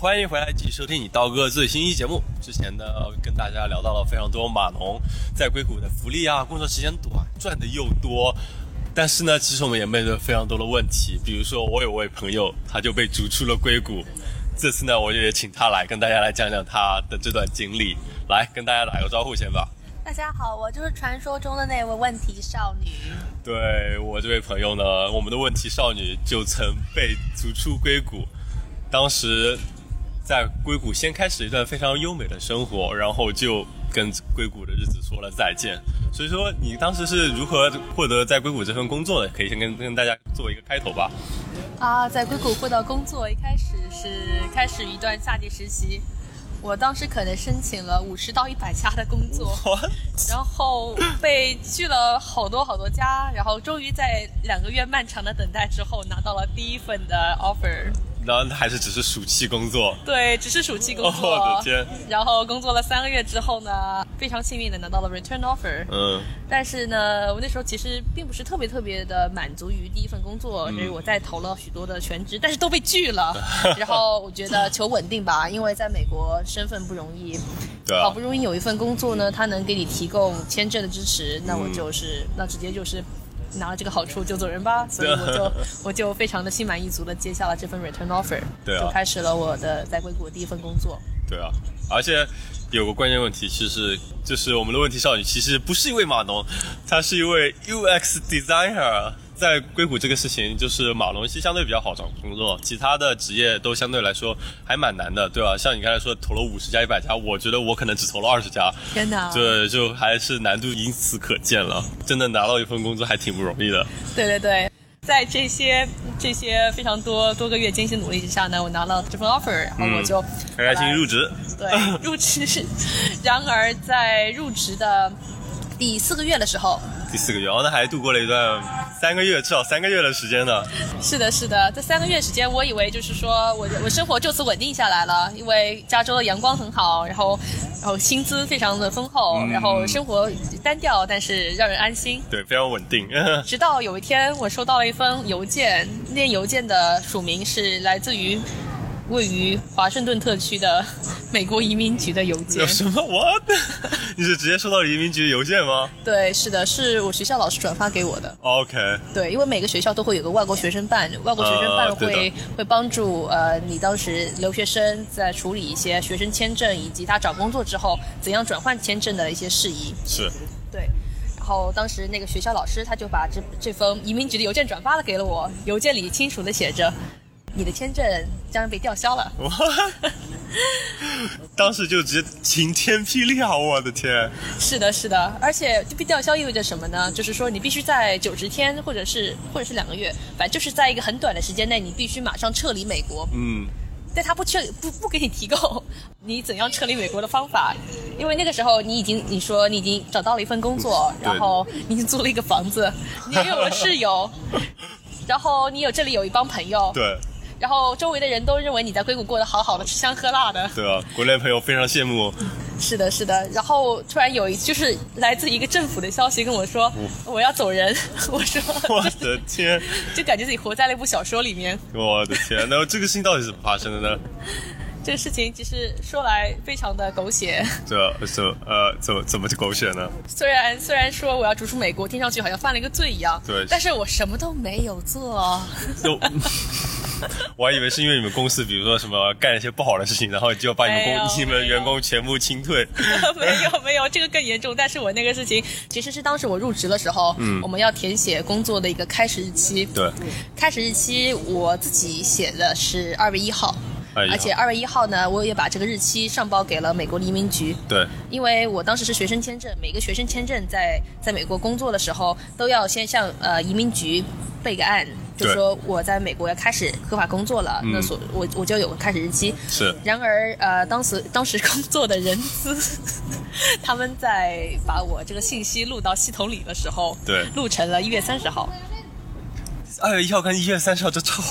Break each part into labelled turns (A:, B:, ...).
A: 欢迎回来继续收听你刀哥最新一期节目。之前呢，跟大家聊到了非常多码农在硅谷的福利啊，工作时间短，赚的又多。但是呢，其实我们也面对非常多的问题，比如说我有位朋友，他就被逐出了硅谷。这次呢，我也请他来跟大家来讲讲他的这段经历，来跟大家打个招呼先吧。
B: 大家好，我就是传说中的那位问题少女。
A: 对我这位朋友呢，我们的问题少女就曾被逐出硅谷，当时在硅谷先开始一段非常优美的生活，然后就跟硅谷的日子说了再见。所以说，你当时是如何获得在硅谷这份工作的？可以先跟跟大家做一个开头吧。
B: 啊，在硅谷获得工作，一开始是开始一段夏季实习。我当时可能申请了五十到一百家的工作，然后被拒了好多好多家，然后终于在两个月漫长的等待之后拿到了第一份的 offer。
A: 然后还是只是暑期工作，
B: 对，只是暑期工作。
A: 我的天！
B: 然后工作了三个月之后呢，非常幸运的拿到了 return offer。嗯。但是呢，我那时候其实并不是特别特别的满足于第一份工作，因为我在投了许多的全职，但是都被拒了。然后我觉得求稳定吧，因为在美国身份不容易。
A: 对。
B: 好不容易有一份工作呢，他能给你提供签证的支持，那我就是那直接就是。拿了这个好处就走人吧，所以我就我就非常的心满意足的接下了这份 return offer，
A: 对
B: 就开始了我的在硅谷第一份工作。
A: 对啊，而且有个关键问题，其实就是我们的问题少女其实不是一位码农，她是一位 UX designer。在硅谷这个事情，就是马龙是相对比较好找工作，其他的职业都相对来说还蛮难的，对吧？像你刚才说投了五十家、一百家，我觉得我可能只投了二十家。
B: 天哪！
A: 对，就还是难度因此可见了。真的拿到一份工作还挺不容易的。
B: 对对对，在这些这些非常多多个月艰辛努力之下呢，我拿了这份 offer，然后我就
A: 开开心心入职。
B: 对，入职。然而在入职的第四个月的时候。
A: 第四个月，哦，那还度过了一段三个月，至少三个月的时间呢。
B: 是的，是的，这三个月时间，我以为就是说我我生活就此稳定下来了，因为加州的阳光很好，然后然后薪资非常的丰厚，然后生活单调，但是让人安心。
A: 对，非常稳定。
B: 直到有一天，我收到了一封邮件，那邮件的署名是来自于。位于华盛顿特区的美国移民局的邮件。
A: 有什么？我的？你是直接收到移民局的邮件吗？
B: 对，是的，是我学校老师转发给我的。
A: OK。
B: 对，因为每个学校都会有个外国学生办，外国学生办会会帮助呃你当时留学生在处理一些学生签证以及他找工作之后怎样转换签证的一些事宜。
A: 是。
B: 对。然后当时那个学校老师他就把这这封移民局的邮件转发了给了我，邮件里清楚的写着。你的签证将被吊销了！
A: 当时就直接晴天霹雳啊！我的天！
B: 是的，是的，而且被吊销意味着什么呢？就是说你必须在九十天，或者是或者是两个月，反正就是在一个很短的时间内，你必须马上撤离美国。嗯。但他不撤不不给你提供你怎样撤离美国的方法，因为那个时候你已经你说你已经找到了一份工作，然后你已经租了一个房子，你有了室友，然后你有这里有一帮朋友。
A: 对。
B: 然后周围的人都认为你在硅谷过得好好的，吃香喝辣的。
A: 对啊，国内朋友非常羡慕。
B: 是的，是的。然后突然有一就是来自一个政府的消息跟我说，我要走人。我说，
A: 我的天，
B: 就感觉自己活在了一部小说里面。
A: 我的天，那这个事情到底是怎么发生的呢？
B: 这个事情其实说来非常的狗血。
A: 这这呃，怎么怎么就狗血呢？
B: 虽然虽然说我要逐出美国，听上去好像犯了一个罪一样。
A: 对。
B: 但是我什么都没有做。就。
A: 我还以为是因为你们公司，比如说什么干一些不好的事情，然后就把你们公你们员工全部清退。
B: 没有没有，这个更严重。但是我那个事情其实是当时我入职的时候，嗯，我们要填写工作的一个开始日期。
A: 对，
B: 开始日期我自己写的是二月一号，而且二月一号呢，我也把这个日期上报给了美国移民局。
A: 对，
B: 因为我当时是学生签证，每个学生签证在在美国工作的时候都要先向呃移民局备个案。就说我在美国要开始合法工作了，那所我我就有个开始日期。
A: 是。
B: 然而，呃，当时当时工作的人资，他们在把我这个信息录到系统里的时候，
A: 对，
B: 录成了一月三十号。
A: 二月一号跟一月三十号这超，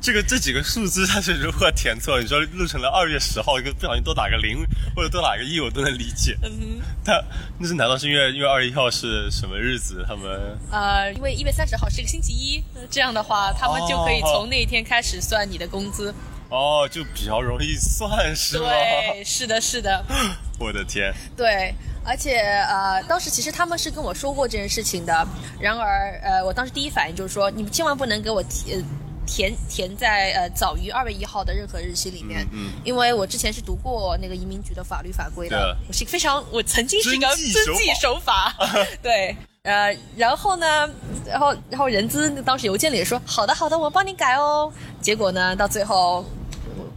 A: 这个这几个数字它是如何填错？你说录成了二月十号，一个不小心多打个零或者多打个一，我都能理解。嗯，他那是难道是因为因为二月一号是什么日子？他们
B: 呃，因为一月三十号是一个星期一，这样的话他们就可以从那一天开始算你的工资。
A: 哦，就比较容易算是吗？
B: 对，是的，是的。
A: 我的天。
B: 对，而且呃，当时其实他们是跟我说过这件事情的。然而呃，我当时第一反应就是说，你们千万不能给我填填填在呃早于二月一号的任何日期里面，
A: 嗯，
B: 因为我之前是读过那个移民局的法律法规的，我是非常，我曾经是一个遵纪守法，对。呃，然后呢，然后然后人资当时邮件里说，好的好的，我帮你改哦。结果呢，到最后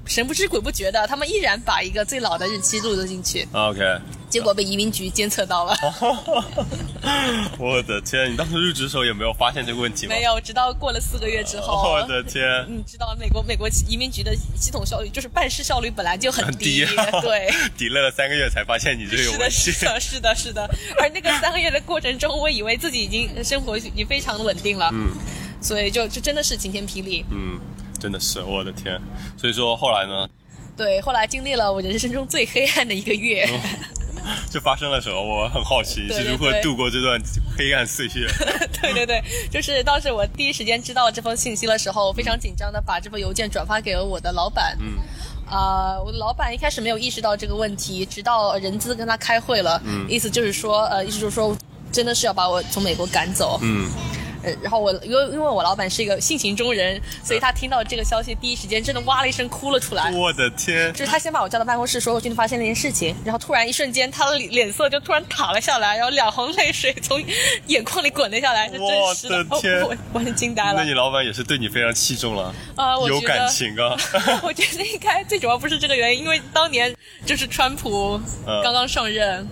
B: 神不知鬼不觉的，他们依然把一个最老的日期录了进去。
A: OK。
B: 结果被移民局监测到了。
A: 我的天！你当时入职的时候有没有发现这个问题
B: 吗？没有，直到过了四个月之后。
A: 我的天！
B: 你知道美国美国移民局的系统效率就是办事效率本来就很低，对。
A: 抵赖了三个月才发现你这个问
B: 题。是的，是的，是的。而那个三个月的过程中，我以为自己已经生活已经非常稳定了。嗯。所以就就真的是晴天霹雳。
A: 嗯，真的是我的天。所以说后来呢？
B: 对，后来经历了我人生中最黑暗的一个月。
A: 就发生了什么？我很好奇是如何度过这段黑暗岁月。
B: 对对对，就是当时我第一时间知道这封信息的时候，非常紧张的把这封邮件转发给了我的老板。嗯，啊，我的老板一开始没有意识到这个问题，直到人资跟他开会了，嗯意思就是说，呃，意思就是说，真的是要把我从美国赶走。嗯。然后我因为因为我老板是一个性情中人，所以他听到这个消息，第一时间真的哇了一声哭了出来。
A: 我的天！
B: 就是他先把我叫到办公室，说我最近发现了一件事情，然后突然一瞬间他的脸色就突然塌了下来，然后两行泪水从眼眶里滚了下来。
A: 我的天！
B: 我完全惊呆了。
A: 那你老板也是对你非常器重了啊，有感情啊。
B: 我觉得应该最主要不是这个原因，因为当年就是川普刚刚上任。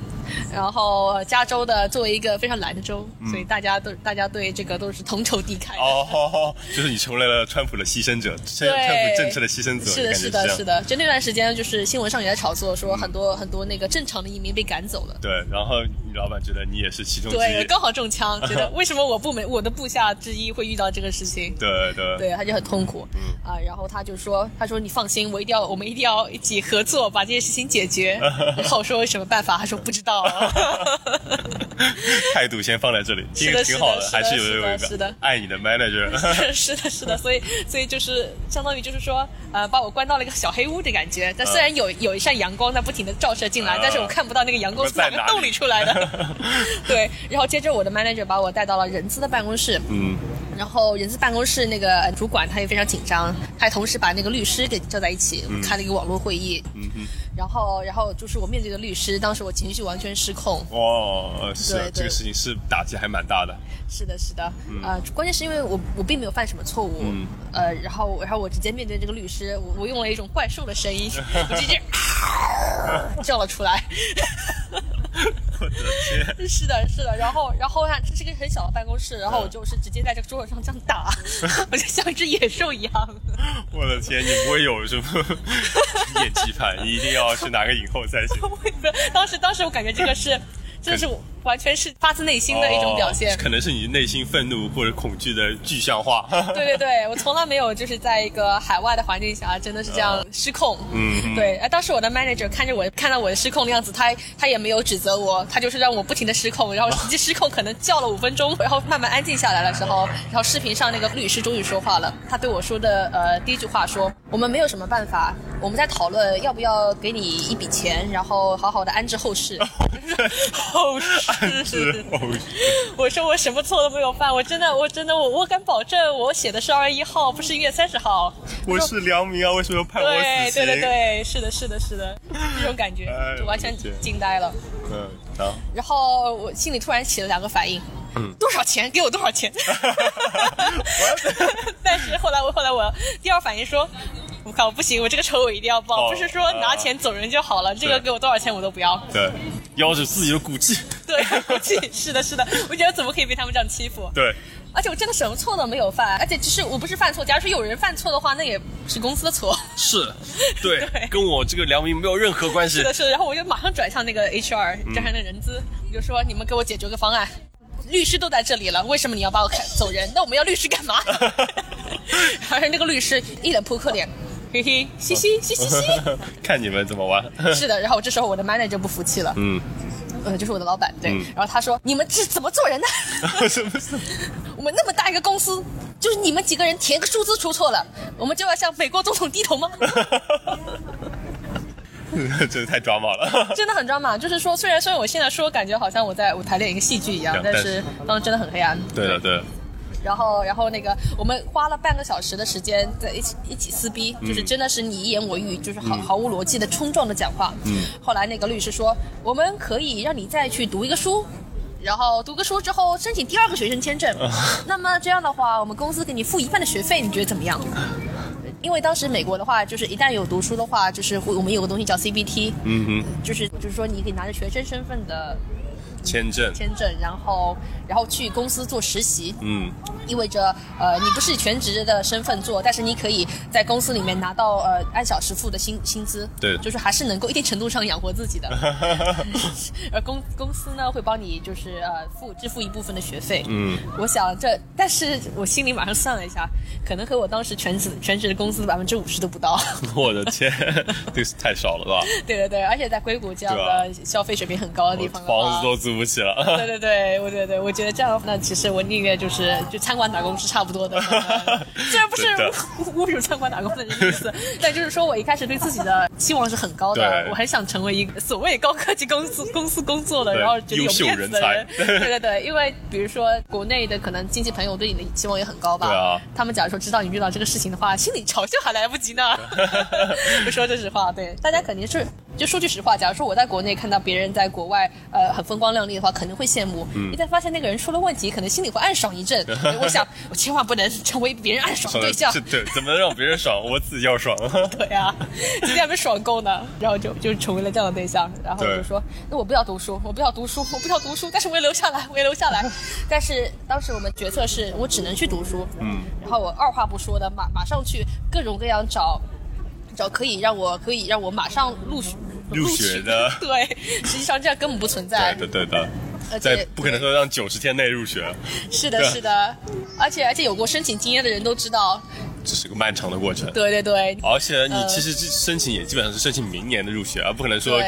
B: 然后加州的作为一个非常蓝的州，所以大家都大家对这个都是同仇敌忾。
A: 哦，好 就是你成为了川普的牺牲者，川普政策的牺牲者。
B: 是的，是的，是的。就那段时间，就是新闻上也在炒作，说很多很多那个正常的移民被赶走了。
A: 对，然后你老板觉得你也是其中之一。
B: 对，刚好中枪，觉得 为什么我部门我的部下之一会遇到这个事情？
A: 对对。
B: 对，他就很痛苦。嗯啊，然后他就说：“他说你放心，我一定要我们一定要一起合作把这件事情解决。”然后我说：“什么办法？”他说：“不知道。”
A: 态度先放在这里，
B: 这个，
A: 挺好的，还是有
B: 有一个
A: 爱你的 manager。
B: 是的，是的，所以所以就是相当于就是说，呃，把我关到了一个小黑屋的感觉。但虽然有有一扇阳光在不停的照射进来，但是我看不到那个阳光从哪个洞里出来的。对，然后接着我的 manager 把我带到了人资的办公室。嗯。然后人资办公室那个主管他也非常紧张，他同时把那个律师给叫在一起，开了一个网络会议。嗯哼。然后，然后就是我面对的律师，当时我情绪完全失控。
A: 哦，是这个事情是打击还蛮大的。
B: 是的，是的，呃，关键是因为我我并没有犯什么错误，呃，然后然后我直接面对这个律师，我我用了一种怪兽的声音，我直接 叫了出来。
A: 我的天！
B: 是的，是的，然后然后看这是个很小的办公室，然后我就是直接在这个桌子上这样打，我就像一只野兽一样。
A: 我的天，你不会有什么 演技派？你一定要去拿个影后才行。
B: 当时当时我感觉这个是。这是完全是发自内心的一种表现，
A: 可能是你内心愤怒或者恐惧的具象化。
B: 对对对，我从来没有就是在一个海外的环境下，真的是这样失控。嗯，对。哎，当时我的 manager 看着我，看到我的失控的样子，他他也没有指责我，他就是让我不停的失控，然后实际失控可能叫了五分钟，然后慢慢安静下来的时候，然后视频上那个律师终于说话了，他对我说的呃第一句话说：“我们没有什么办法，我们在讨论要不要给你一笔钱，然后好好的安置后事。” 后事，我说我什么错都没有犯，我真的，我真的，我我敢保证，我写的是二月一号，不是一月三十号。
A: 我是良民啊，为什么要判我
B: 死刑？对对对对，是的，是的，是的，这种感觉就完全惊呆了。嗯，好。然后我心里突然起了两个反应，嗯，多少钱？给我多少钱？但是后来我后来我第二反应说。我靠，不行，我这个仇我一定要报，不是说拿钱走人就好了，这个给我多少钱我都不要。
A: 对，要求自己的骨气。
B: 对，骨气是的，是的，我觉得怎么可以被他们这样欺负？
A: 对，
B: 而且我真的什么错都没有犯，而且其实我不是犯错，假如说有人犯错的话，那也是公司的错。
A: 是，对，跟我这个良民没有任何关系。
B: 是的，是的，然后我就马上转向那个 HR，转向那人资，我就说你们给我解决个方案。律师都在这里了，为什么你要把我开走人？那我们要律师干嘛？而且那个律师一脸扑克脸。嘿嘿，嘻嘻嘻嘻嘻，
A: 看你们怎么玩。
B: 是的，然后这时候我的 manager 就不服气了。嗯，呃，就是我的老板，对。然后他说：“你们是怎么做人的？
A: 什么？
B: 我们那么大一个公司，就是你们几个人填个数字出错了，我们就要向美国总统低头吗？
A: 真的太抓马了，
B: 真的很抓马。就是说，虽然虽然我现在说感觉好像我在舞台练一个戏剧一样，但是当时真的很黑暗。
A: 对的，对。
B: 然后，然后那个，我们花了半个小时的时间在一起一起撕逼，就是真的是你一言我一语，就是毫毫无逻辑的冲撞的讲话。嗯。后来那个律师说，我们可以让你再去读一个书，然后读个书之后申请第二个学生签证。那么这样的话，我们公司给你付一半的学费，你觉得怎么样？因为当时美国的话，就是一旦有读书的话，就是我们有个东西叫 CBT。嗯哼。就是就是说，你可以拿着学生身份的。
A: 签证，
B: 签证，然后，然后去公司做实习，嗯，意味着，呃，你不是全职的身份做，但是你可以在公司里面拿到呃按小时付的薪薪资，
A: 对，
B: 就是还是能够一定程度上养活自己的，而公公司呢会帮你就是呃付支付一部分的学费，嗯，我想这，但是我心里马上算了一下，可能和我当时全职全职的工资的百分之五十都不到，
A: 我的天，这是太少了吧？
B: 对对对，而且在硅谷这样的消费水平很高的地方，
A: 房子都租。不起了。
B: 对对对，我对对，我觉得这样，那其实我宁愿就是就餐馆打工是差不多的。虽然不是侮辱餐馆打工的意思，但就是说我一开始对自己的期望是很高的，我很想成为一个所谓高科技公司公司工作的，然后觉得有面子的人。对对对，因为比如说国内的可能亲戚朋友对你的期望也很高吧。
A: 对啊。
B: 他们假如说知道你遇到这个事情的话，心里嘲笑还来不及呢。不说这实话，对大家肯定是。就说句实话，假如说我在国内看到别人在国外呃很风光亮丽的话，肯定会羡慕。一旦发现那个人出了问题，可能心里会暗爽一阵。我想，我千万不能成为别人暗爽对象。
A: 对，怎么能让别人爽？我自己要爽。
B: 对啊，今天还没爽够呢，然后就就成为了这样的对象。然后就说，那我不要读书，我不要读书，我不要读书，但是我要留下来，我要留下来。但是当时我们决策是我只能去读书。嗯。然后我二话不说的马马上去各种各样找。找可以让我可以让我马上录取
A: 入学的，
B: 对，实际上这样根本不存在，
A: 对的对的，在不可能说让九十天内入学，
B: 是的，是的，而且而且有过申请经验的人都知道。
A: 这是个漫长的过程，
B: 对对对，
A: 而且你其实申请也基本上是申请明年的入学，而不可能说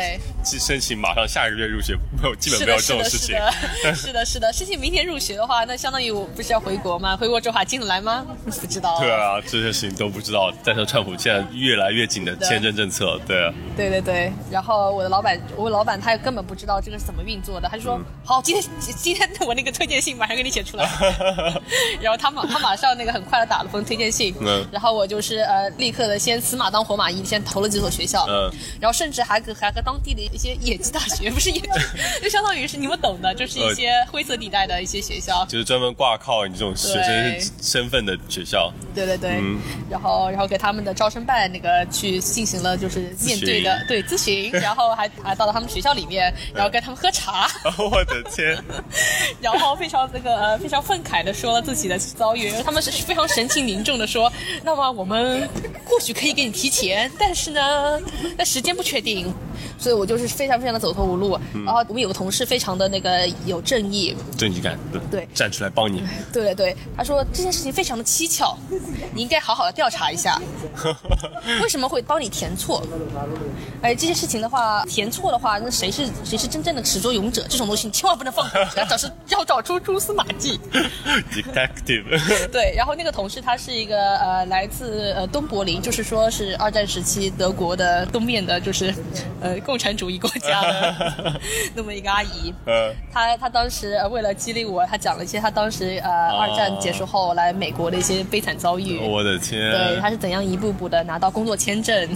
A: 去申请马上下一个月入学，没有基本没有这种事情。
B: 是的，是的，申请明年入学的话，那相当于我不是要回国吗？回国之后还进得来吗？不知道。
A: 对啊，这些事情都不知道。再说川普现在越来越紧的签证政策，对啊。
B: 对对对，然后我的老板，我老板他根本不知道这个是怎么运作的，他就说好，今天今天我那个推荐信马上给你写出来，然后他马他马上那个很快的打了封推荐信。然后我就是呃，立刻的先死马当活马医，先投了几所学校，嗯，然后甚至还和还和当地的一些野鸡大学，不是野鸡，就相当于是你们懂的，就是一些灰色地带的一些学校，
A: 就是专门挂靠你这种学生身份的学校。
B: 对对对，然后然后给他们的招生办那个去进行了就是面对的对咨询，然后还还到了他们学校里面，然后跟他们喝茶。
A: 我的天！
B: 然后非常那个呃非常愤慨的说了自己的遭遇，他们是非常神情凝重的说。那么我们或许可以给你提钱，但是呢，那时间不确定，所以我就是非常非常的走投无路。然后我们有个同事非常的那个有正义，
A: 正义感，对
B: 对，
A: 站出来帮你。
B: 对对对，他说这件事情非常的蹊跷，你应该好好的调查一下，为什么会帮你填错？哎，这件事情的话，填错的话，那谁是谁是真正的始作俑者？这种东西你千万不能放过，要找是要找出蛛丝马迹。
A: Detective。
B: 对，然后那个同事他是一个呃。来自呃东柏林，就是说是二战时期德国的东面的，就是呃共产主义国家的 那么一个阿姨。嗯，她她当时为了激励我，她讲了一些她当时呃二战结束后来美国的一些悲惨遭遇。
A: 我的天！
B: 对，她是怎样一步步的拿到工作签证，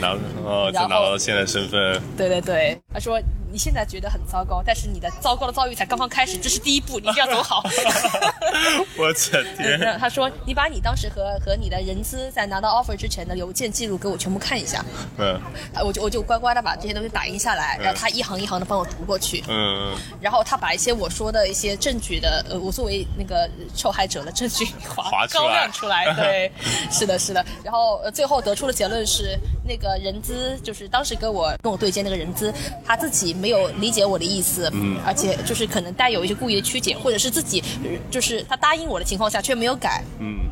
A: 拿哦，再拿到现在身份。
B: 对对对，她说。你现在觉得很糟糕，但是你的糟糕的遭遇才刚刚开始，这是第一步，你一定要走好。
A: 我的天！
B: 他说：“你把你当时和和你的人资在拿到 offer 之前的邮件记录给我全部看一下。”嗯，我就我就乖乖的把这些东西打印下来，然后他一行一行的帮我读过去。嗯，然后他把一些我说的一些证据的，呃，我作为那个受害者的证据
A: 划
B: 高亮出来。对，是的，是的。然后最后得出的结论是，那个人资就是当时跟我跟我对接那个人资，他自己。没有理解我的意思，嗯，而且就是可能带有一些故意的曲解，或者是自己就是他答应我的情况下却没有改，嗯。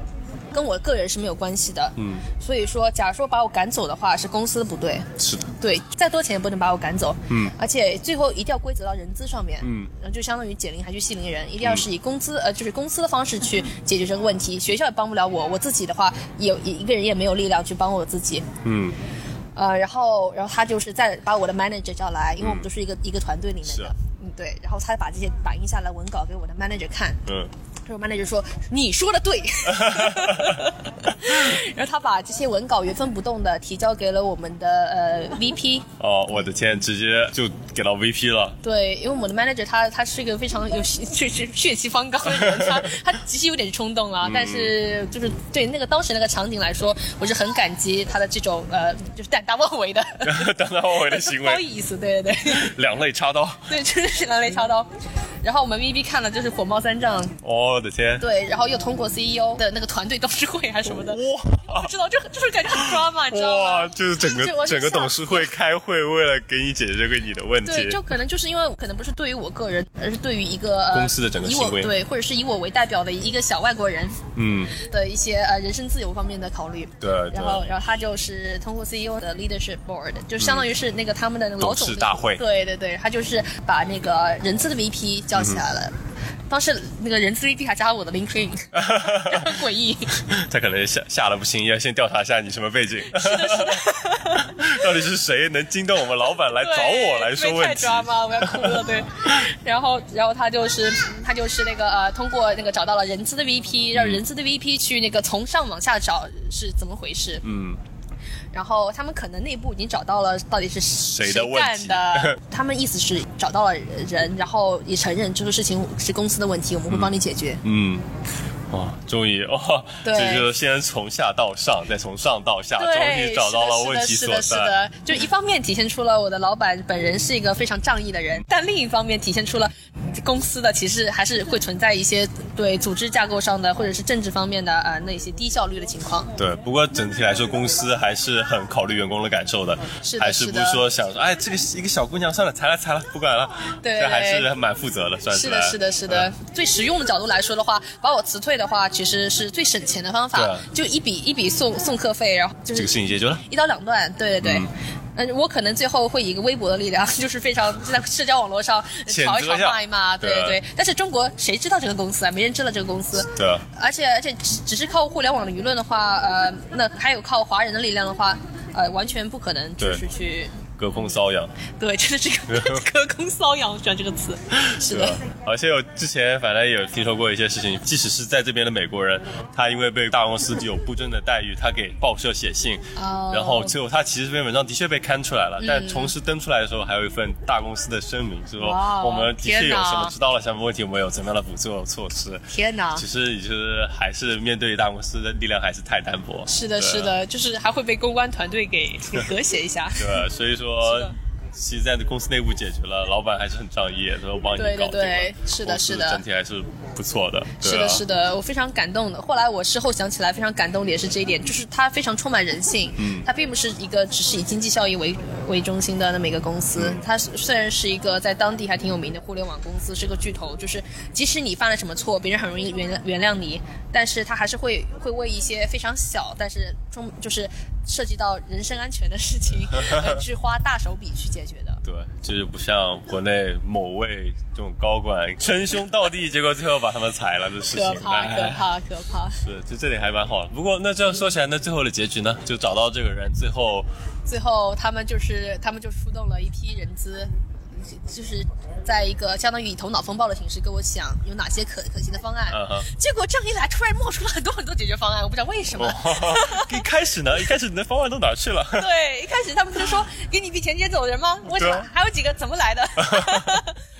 B: 跟我个人是没有关系的。嗯，所以说，假如说把我赶走的话，是公司不对。
A: 是的，
B: 对，再多钱也不能把我赶走。嗯，而且最后一定要归责到人资上面。
A: 嗯，
B: 然后就相当于解铃还须系铃人，一定要是以工资呃，就是公司的方式去解决这个问题。学校也帮不了我，我自己的话，也一个人也没有力量去帮我自己。
A: 嗯，
B: 呃，然后然后他就是再把我的 manager 叫来，因为我们都是一个一个团队里面的。嗯，对，然后他把这些打印下来文稿给我的 manager 看。
A: 嗯，
B: 然后 manager 说：“你说的对。”然后他把这些文稿原封不动的提交给了我们的呃 VP。
A: 哦，我的天，直接就给到 VP 了。
B: 对，因为我们的 manager 他他是一个非常有就是血气方刚的人，他 他其实有点冲动啊，但是就是对那个当时那个场景来说，我是很感激他的这种呃就是胆大妄为的
A: 胆大妄为的行
B: 为好
A: 为，
B: 意思，对对对
A: 两肋插刀。
B: 对，真的是两肋插刀。然后我们 VP 看了就是火冒三丈，
A: 我的天，
B: 对，然后又通过 CEO 的那个团队董事会还是什么的，
A: 哇。
B: 不知道就就是感觉很抓嘛，你知道吗？
A: 哇，就是整个整个董事会开会，为了给你解决这个你的问题。
B: 对，就可能就是因为可能不是对于我个人，而是对于一个、呃、
A: 公司的整个
B: 以
A: 行为
B: 我对，或者是以我为代表的一个小外国人
A: 嗯，
B: 的一些呃人身自由方面的考虑。
A: 对对。
B: 然后，然后他就是通过 CEO 的 leadership board，就相当于是那个他们的那个老总
A: 董事大会。
B: 对对对，他就是把那个人资的 VP 叫起来了。
A: 嗯
B: 当时那个人资 VP 还加了我的 LinkedIn，就很诡异。
A: 他可能吓吓得不行，要先调查一下你什么背景，到底是谁能惊动我们老板来找我来说问题？
B: 抓吗？我要哭了，对。然后，然后他就是他就是那个呃，通过那个找到了人资的 VP，让人资的 VP 去那个从上往下找是怎么回事。
A: 嗯，
B: 然后他们可能内部已经找到了到底是谁
A: 的。问题？
B: 干的，他们意思是找到了人，然后也承认这个事情是公司的问题，我们会帮你解决。
A: 嗯，哦，终于哦，就是先从下到上，再从上到下，终，于找到了问题，所在。
B: 是的，是的，就一方面体现出了我的老板本人是一个非常仗义的人，但另一方面体现出了公司的其实还是会存在一些对组织架构上的或者是政治方面的呃那些低效率的情况。
A: 对，不过整体来说，公司还是很考虑员工的感受的，
B: 是的
A: 还是不
B: 是
A: 说想说，哎，这个一个小姑娘，算了，裁了裁了，不管了，
B: 对
A: 这还是蛮负责的，算
B: 是的，是的，是的。最实用的角度来说的话，把我辞退的话，其实是最省钱的方法
A: 啊，
B: 就一笔一笔送送课费，然后就
A: 这个
B: 是
A: 事情解决了。
B: 一刀两断。对对对。嗯，我可能最后会以一个微博的力量，就是非常在社交网络上
A: 谴责
B: 吵一吵
A: 一下
B: 骂一骂，对
A: 对。
B: 但是中国谁知道这个公司啊？没人知道这个公司。
A: 对啊，
B: 而且而且只只是靠互联网的舆论的话，呃，那还有靠华人的力量的话，呃，完全不可能就是去
A: 隔空瘙痒，
B: 对，真的是个隔空瘙痒，我喜欢这个词。是的，？
A: 而且我之前反正也有听说过一些事情，即使是在这边的美国人，他因为被大公司有不正的待遇，他给报社写信，
B: 哦
A: 然后最后他其实这篇文章的确被刊出来了，但同时登出来的时候还有一份大公司的声明，是说我们的确有什么知道了什么问题，我们有怎么样的补救措施。
B: 天哪！
A: 其实也就是还是面对大公司的力量还是太单薄。
B: 是的，是的，就是还会被公关团队给给和谐一下。
A: 对，所以说
B: 是的。
A: 其实，在公司内部解决了，老板还是很仗义，都帮你
B: 对对
A: 搞定了。
B: 对是的是的
A: 整体还是不错的。
B: 是的，是的，我非常感动的。后来我事后想起来，非常感动的也是这一点，就是他非常充满人性。嗯，他并不是一个只是以经济效益为为中心的那么一个公司。它是虽然是一个在当地还挺有名的互联网公司，是个巨头，就是即使你犯了什么错，别人很容易原谅原谅你，但是他还是会会为一些非常小，但是中就是涉及到人身安全的事情，呃去花大手笔去解决的。
A: 对，就是不像国内某位这种高管称兄道弟，结果最后把他们裁了的事情。
B: 可怕，
A: 哎
B: 可怕，可怕！
A: 是，就这点还蛮好的。不过那这样说起来，那最后的结局呢？就找到这个人，最后
B: 最后他们就是他们就出动了一批人资，就是在一个相当于以头脑风暴的形式跟我讲有哪些可可行的方案。结果这样一来，突然冒出了很多很多解决方案，我不知道为什么。
A: 一开始呢，一开始你的方案都哪儿去了？
B: 对，一开始他们就说给你一笔钱接走人吗？为什么
A: 啊？
B: 还有几个怎么来的？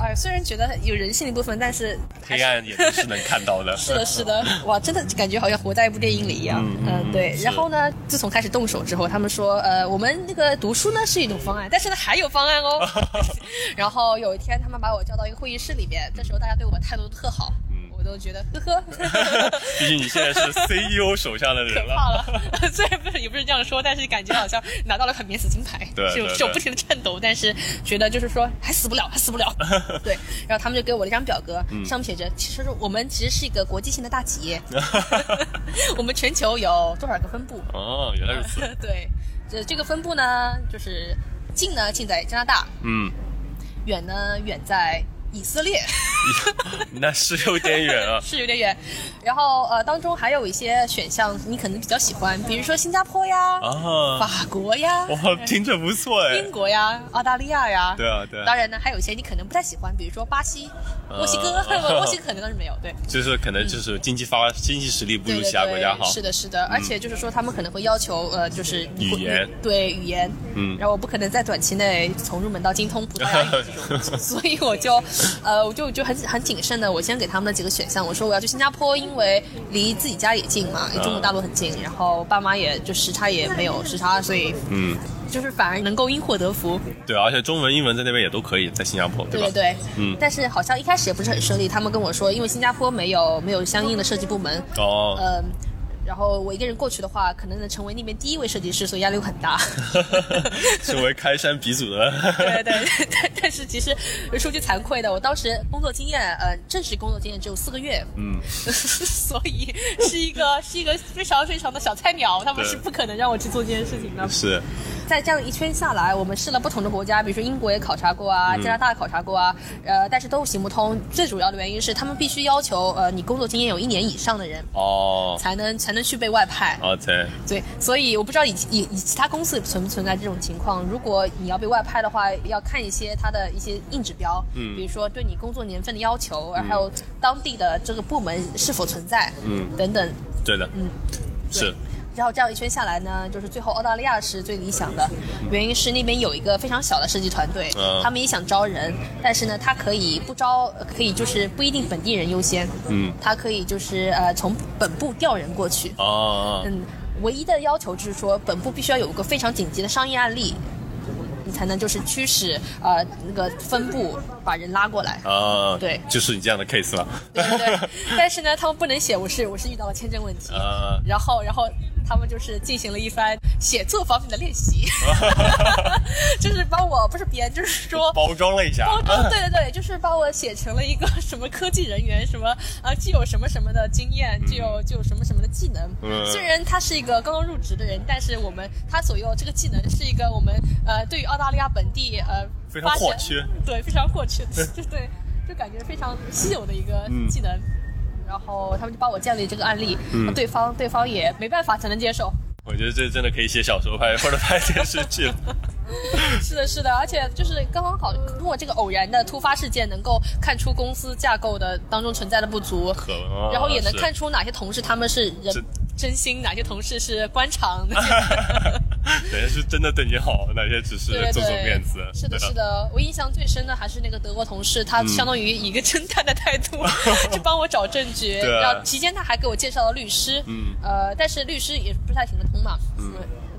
B: 哎，虽然觉得有人性的一部分，但是是
A: 黑暗也是能看到的。
B: 是的，是的，哇，真的感觉好像活在一部电影里一样。
A: 嗯
B: 对。然后呢，自从开始动手之后，他们说，呃，我们那个读书呢是一种方案，但是呢还有方案哦。然后有一天，他们把我叫到一个会议室里面，这时候大家对我态度都特好。
A: 嗯
B: 我我都觉得呵呵。
A: 毕竟你现在是 CEO 手下的人了。
B: 怕了，虽然不是也不是这样说，但是感觉好像拿到了很免死金牌，
A: 对，
B: 就手不停的颤抖，但是觉得就是说还死不了，还死不了。对，然后他们就给我了一张表格，上面写着，其实我们其实是一个国际性的大企业，我们全球有多少个分部？
A: 哦，原来如此。
B: 对，这这个分部呢，就是近呢近在加拿大，嗯，远呢远在。以色列，
A: 那是有点远啊，
B: 是有点远。然后呃，当中还有一些选项你可能比较喜欢，比如说新加坡呀，啊，法国呀，
A: 哇，听着不错哎，
B: 英国呀，澳大利亚呀，
A: 对啊对。
B: 当然呢，还有一些你可能不太喜欢，比如说巴西、墨西哥，墨西哥可能倒是没有，对。
A: 就是可能就是经济发经济实力不如其他国家好。
B: 是的，是的，而且就是说他们可能会要求呃，就是
A: 语言，
B: 对语言，嗯，然后我不可能在短期内从入门到精通葡萄牙语这种，所以我就。呃，我就就很很谨慎的，我先给他们的几个选项，我说我要去新加坡，因为离自己家也近嘛，离中国大陆很近，然后爸妈也就时差也没有时差，所以嗯，就是反而能够因祸得福。
A: 对，而且中文、英文在那边也都可以，在新加坡，
B: 对吧？对对，嗯。但是好像一开始也不是很顺利，他们跟我说，因为新加坡没有没有相应的设计部门。哦。嗯。然后我一个人过去的话，可能能成为那边第一位设计师，所以压力很大。
A: 成为开山鼻祖的。
B: 对对，但但是其实说句惭愧的，我当时工作经验，呃，正式工作经验只有四个月。嗯。所以是一个是一个非常非常的小菜鸟，他们是不可能让我去做这件事情的。
A: 是。
B: 在这样一圈下来，我们试了不同的国家，比如说英国也考察过啊，加拿大考察过啊，呃，但是都行不通。最主要的原因是他们必须要求，呃，你工作经验有一年以上的人哦，才能才能去被外派。
A: OK。
B: 对，所以我不知道以以以其他公司存不存在这种情况。如果你要被外派的话，要看一些它的一些硬指标，嗯，比如说对你工作年份的要求，还有当地的这个部门是否存在，嗯，等等。
A: 对的，嗯，是。
B: 然后这样一圈下来呢，就是最后澳大利亚是最理想的，原因是那边有一个非常小的设计团队，他们也想招人，但是呢，他可以不招，可以就是不一定本地人优先，嗯，他可以就是呃从本部调人过去，哦，嗯，唯一的要求就是说本部必须要有一个非常紧急的商业案例，你才能就是驱使呃那个分部把人拉过来，啊，对，
A: 就是你这样的 case 了，
B: 对对，但是呢，他们不能写我是我是遇到了签证问题，啊，然后然后。他们就是进行了一番写作方面的练习，就是帮我不是编，就是说
A: 包装了一下，
B: 包装对对对，就是帮我写成了一个什么科技人员，什么啊具有什么什么的经验，具有具有什么什么的技能。虽然他是一个刚刚入职的人，但是我们他所有这个技能是一个我们呃对于澳大利亚本地呃
A: 非常
B: 或
A: 缺，
B: 对非常或缺，就 对就感觉非常稀有的一个技能。然后他们就帮我建立这个案例，对方对方也没办法才能接受。
A: 我觉得这真的可以写小说拍或者拍电视剧。
B: 是的，是的，而且就是刚刚好通过这个偶然的突发事件，能够看出公司架构的当中存在的不足，然后也能看出哪些同事他们是人。真心哪些同事是官场？
A: 哪些是真的对你好？哪些只是做做面子？
B: 是的，是的。我印象最深的还是那个德国同事，他相当于以一个侦探的态度 去帮我找证据。然后期间他还给我介绍了律师。嗯。呃，但是律师也不太行得通嘛。嗯。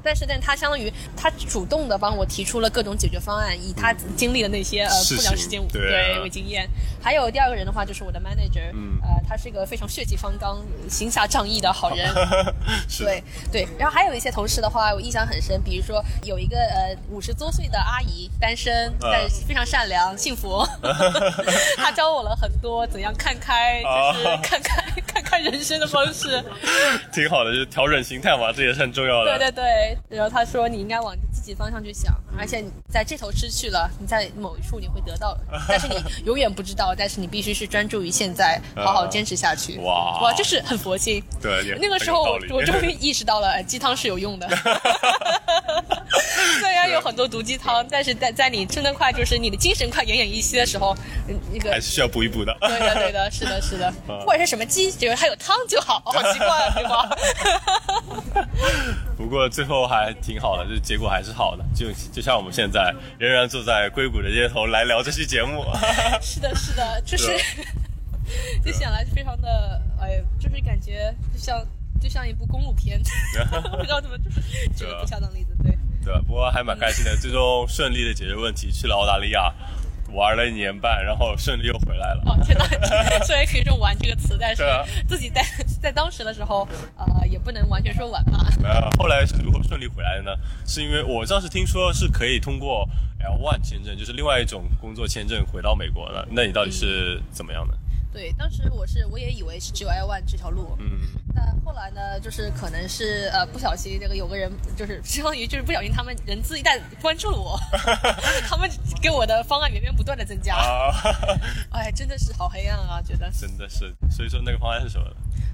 B: 但是，但他相当于他主动的帮我提出了各种解决方案，以他经历的那些呃不良事件对为经验。还有第二个人的话，就是我的 manager，呃，他是一个非常血气方刚、行侠仗义的好人。对对。然后还有一些同事的话，我印象很深，比如说有一个呃五十多岁的阿姨，单身，但是非常善良、幸福。他教我了很多怎样看开，就是看开看人生的方式。
A: 挺好的，就是调整心态嘛，这也是很重要
B: 的。对对对。然后他说：“你应该往自己方向去想，而且你在这头失去了，你在某一处你会得到，但是你 永远不知道。但是你必须是专注于现在，好好坚持下去。哇哇，就是很佛心。
A: 对，
B: 那个时候我终于意识到了鸡汤是有用的。虽然有很多毒鸡汤，但是在在你真的快就是你的精神快奄奄一息的时候，那个
A: 还是需要补一补的。
B: 对的，对的，是的，是的，不管是什么鸡，只要它有汤就好。好奇怪啊，对吧？
A: 不过最后还挺好的，就结果还是好的，就就像我们现在仍然坐在硅谷的街头来聊这期节目。
B: 是的，是的，就是 就想来非常的哎，就是感觉就像就像一部公路片，不知道怎么就是举个不恰当例子，对
A: 对，不过还蛮开心的，最终顺利的解决问题，去了澳大利亚。玩了一年半，然后顺利又回来了。
B: 哦天呐，虽然可以说“玩”这个词，但是自己在 在当时的时候，呃，也不能完全说玩吧。
A: 呃，后来是如何顺利回来的呢？是因为我当时听说是可以通过 L one 签证，就是另外一种工作签证回到美国的。那你到底是怎么样的？
B: 对，当时我是我也以为是只有 L one 这条路，
A: 嗯，
B: 但后来呢，就是可能是呃不小心那个有个人就是相当于就是不小心他们人资一旦关注了我，他们给我的方案源源不断的增加，
A: 啊，
B: 哎，真的是好黑暗啊，觉得。
A: 真的是。所以说那个方案是什么？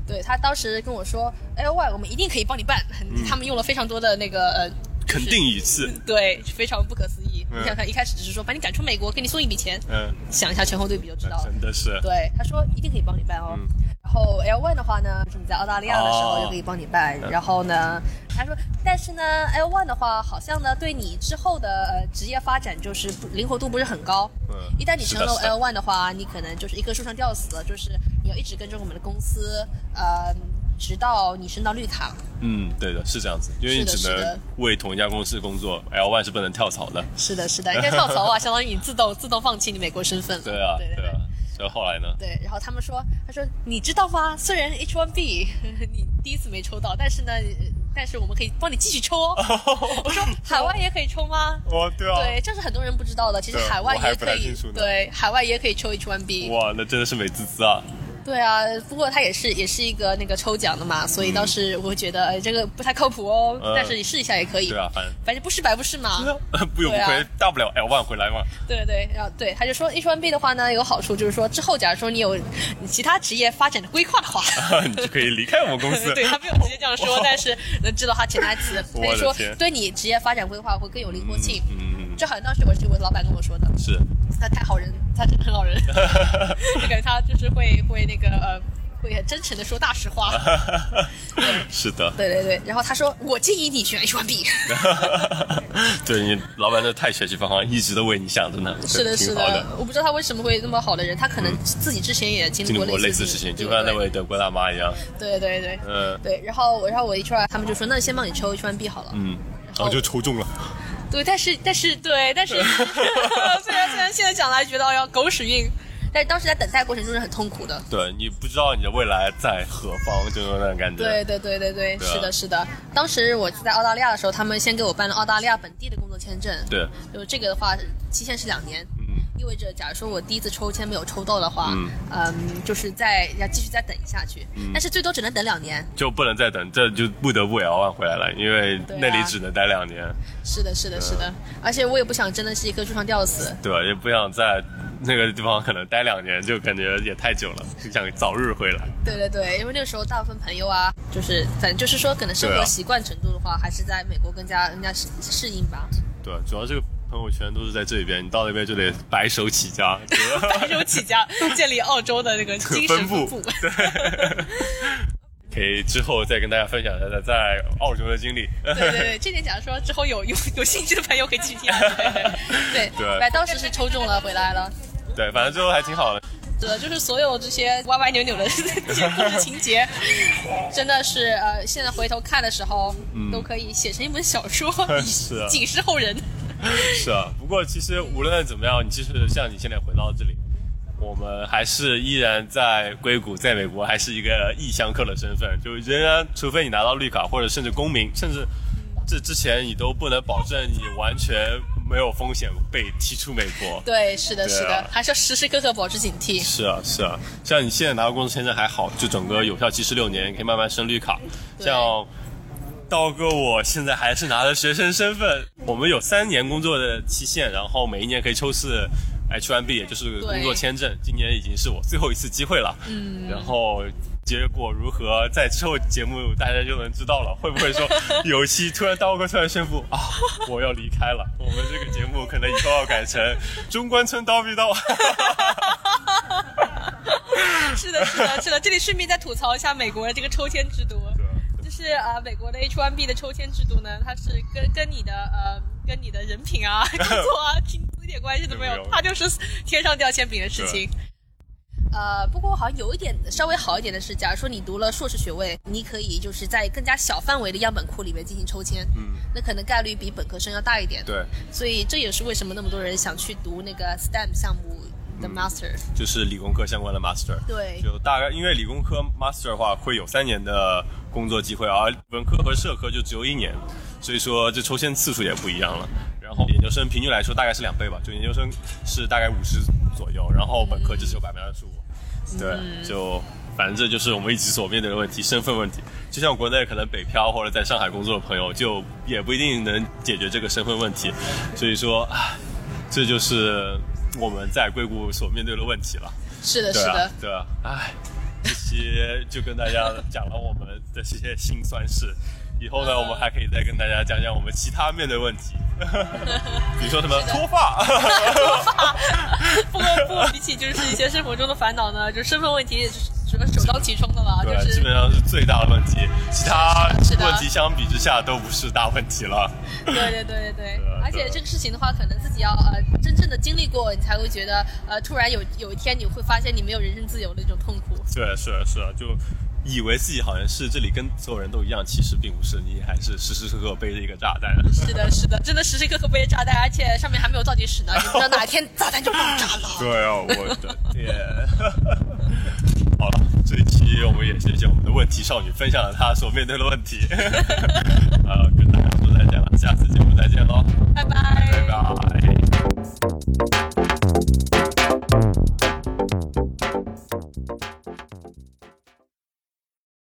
B: 对他当时跟我说 L one 我们一定可以帮你办，他们用了非常多的那个呃。
A: 肯定语气。
B: 对，非常不可思议。
A: 嗯
B: 你想看，一开始只是说把你赶出美国，给你送一笔钱，
A: 嗯，
B: 想一下前后对比就知道了。
A: 真的是。
B: 对，他说一定可以帮你办哦。
A: 嗯
B: 然后 L one 的话呢，就是你在澳大利亚的时候
A: 哦
B: 就可以帮你办。然后呢，他说，但是呢，L one 的话，好像呢对你之后的呃职业发展就是不灵活度不是很高。
A: 嗯
B: 一旦你成了 L one 的话，你可能就是一棵树上吊死了，就是你要一直跟着我们的公司，呃，直到你升到绿卡。
A: 嗯，对的，是这样子，因为你只能为同一家公司工作，L one 是不能跳槽的。
B: 是的，是的，应该跳槽啊，相当于你自动自动放弃你美国身份了。
A: 对啊，
B: 对
A: 对啊。所以后来呢？
B: 对，然后他们说，他说你知道吗？虽然 H one B 你第一次没抽到，但是呢，呃但是我们可以帮你继续抽哦。我说海外也可以抽吗？
A: 哦，对啊。
B: 对，这是很多人不知道的。其实海外也可以对，海外也可以抽 H1B。
A: 哇，那真的是美滋滋啊！
B: 对啊，不过它也是也是一个那个抽奖的嘛，所以当时我会觉得，哎，这个不太靠谱哦。
A: 嗯
B: 但是你试一下也可以。
A: 对啊，反正
B: 反正不试白不试嘛。
A: 不有不
B: 对
A: 亏
B: 啊，
A: 大不了 L one 回来嘛。
B: 对对，然后对他就说 H one B 的话呢，有好处就是说之后假如说你有你其他职业发展的规划的话。
A: 你就可以离开我们公司。
B: 对他没有直接这样说，但是能知道他潜台词，
A: 我
B: 所以说对你职业发展规划会更有灵活性。
A: 嗯嗯，
B: 这好像当时我是我老板跟我说的，
A: 是。
B: 他太好人，他真的很好人，就 感觉他就是会会那个呃。会很真诚的说大实话，
A: 是的，
B: 对对对。然后他说：“我建议你选 H1B。
A: 对你老板这太学习方法，一直都为你想着呢。
B: 是的，是
A: 的。
B: 我不知道他为什么会那么好的人，他可能自己之前也经历过
A: 类似
B: 似
A: 事情，就像那位德国大妈一样。
B: 对对对
A: 嗯
B: 对。然后我然后我一出来他们就说：“那先帮你抽 H1B 好了。”
A: 嗯，然后就抽中了。
B: 对，但是但是对，但是 虽然虽然现在讲来觉得要狗屎运，但是当时在等待过程中是很痛苦的。
A: 对你不知道你的未来在何方，就有那种感觉。
B: 对对对对对，
A: 对啊
B: 是的，是的。当时我在澳大利亚的时候，他们先给我办了澳大利亚本地的工作签证。
A: 对，
B: 就这个的话，期限是两年，
A: 嗯，
B: 意味着假如说我第一次抽签没有抽到的话，
A: 嗯
B: 嗯，就是再要继续再等下去，但是最多只能等两年。
A: 就不能再等，这就不得不 L1 回来了，因为那里只能待两年，
B: 是的，是的，是的。而且我也不想真的是一棵树上吊死。
A: 对吧？也不想在那个地方可能待两年，就感觉也太久了，就想早日回来。
B: 对对对，因为那个时候大部分朋友啊，就是反正就是说，可能生活习惯程度的话，还是在美国更加更加适适应吧。
A: 对，主要这个朋友圈都是在这边，你到那边就得白手起家，
B: 白手起家，建立澳洲的那个 精神
A: 分。对，可以之后再跟大家分享一下在澳洲的经历。
B: 对对对，这点假如说之后有有有兴趣的朋友可以去听。对
A: 对
B: 对，当时是抽中了回来了。
A: 对，反正最后还挺好的。
B: 对，就是所有这些歪歪扭扭的这些故事情节，真的是呃，现在回头看的时候，都可以写成一本小说，
A: 是啊
B: 警示后人。
A: 是啊，不过其实无论怎么样，你即使像你现在回到这里，我们还是依然在硅谷，在美国还是一个异乡客的身份，就仍然，除非你拿到绿卡或者甚至公民，甚至这之前你都不能保证你完全没有风险被踢出美国。
B: 对，是的，
A: 啊
B: 是的，还是要时时刻刻保持警惕。
A: 是啊，是啊，像你现在拿到工作签证还好，就整个有效期是六年，你可以慢慢升绿卡。像刀哥，我现在还是拿着学生身份，我们有三年工作的期限，然后每一年可以抽次 H1B，也就是工作签证。今年已经是我最后一次机会了，嗯，然后。结果如何，在之后节目大家就能知道了。会不会说 有一期突然刀哥突然宣布啊，我要离开了？我们这个节目可能以后要改成中关村刀逼刀。
B: 是的，是的，是的。这里顺便再吐槽一下美国的这个抽签制度，就是啊，美国的 H1B 的抽签制度呢，它是跟跟你的呃跟你的人品啊、工作啊、薪资一点关系都没有，它就是天上掉馅饼的事情。呃，不过好像有一点稍微好一点的是，假如说你读了硕士学位，你可以就是在更加小范围的样本库里面进行抽签，嗯，那可能概率比本科生要大一点。
A: 对，
B: 所以这也是为什么那么多人想去读那个 STEM 项目的 master，
A: 就是理工科相关的 master。
B: 对，
A: 就大概因为理工科 master 的话会有三年的工作机会，而文科和社科就只有一年，所以说这抽签次数也不一样了。然后研究生平均来说大概是两倍吧，就研究生是大概五十左右，然后本科就只有百分之二十五。对，就反正这就是我们一直所面对的问题，身份问题。就像国内可能北漂或者在上海工作的朋友，就也不一定能解决这个身份问题。所以说，唉，这就是我们在硅谷所面对的问题了。
B: 是的，是的，
A: 对啊，唉，这些就跟大家讲了我们的这些辛酸事。以后呢，我们还可以再跟大家讲讲我们其他面对问题。比如说什么脱发？
B: 脱发？不不，比起就是一些生活中的烦恼呢，就身份问题是首当其冲的了。
A: 对，基本上是最大的问题，其他问题相比之下都不是大问题了。
B: 对对对对对，而且这个事情的话，可能自己要呃真正的经历过，你才会觉得呃突然有有一天你会发现你没有人身自由的那种痛苦。
A: 对，是是就。以为自己好像是这里跟所有人都一样，其实并不是，你还是时时刻刻背着一个炸弹。
B: 是的，是的，真的时时刻刻背着炸弹，而且上面还没有倒计时呢，你不知道哪天炸弹就爆炸了。
A: 对啊，我的天！好了，这一期我们也谢谢我们的问题少女分享了她所面对的问题。呃，跟大家说再见了，下次节目再见喽，
B: 拜拜，
A: 拜拜。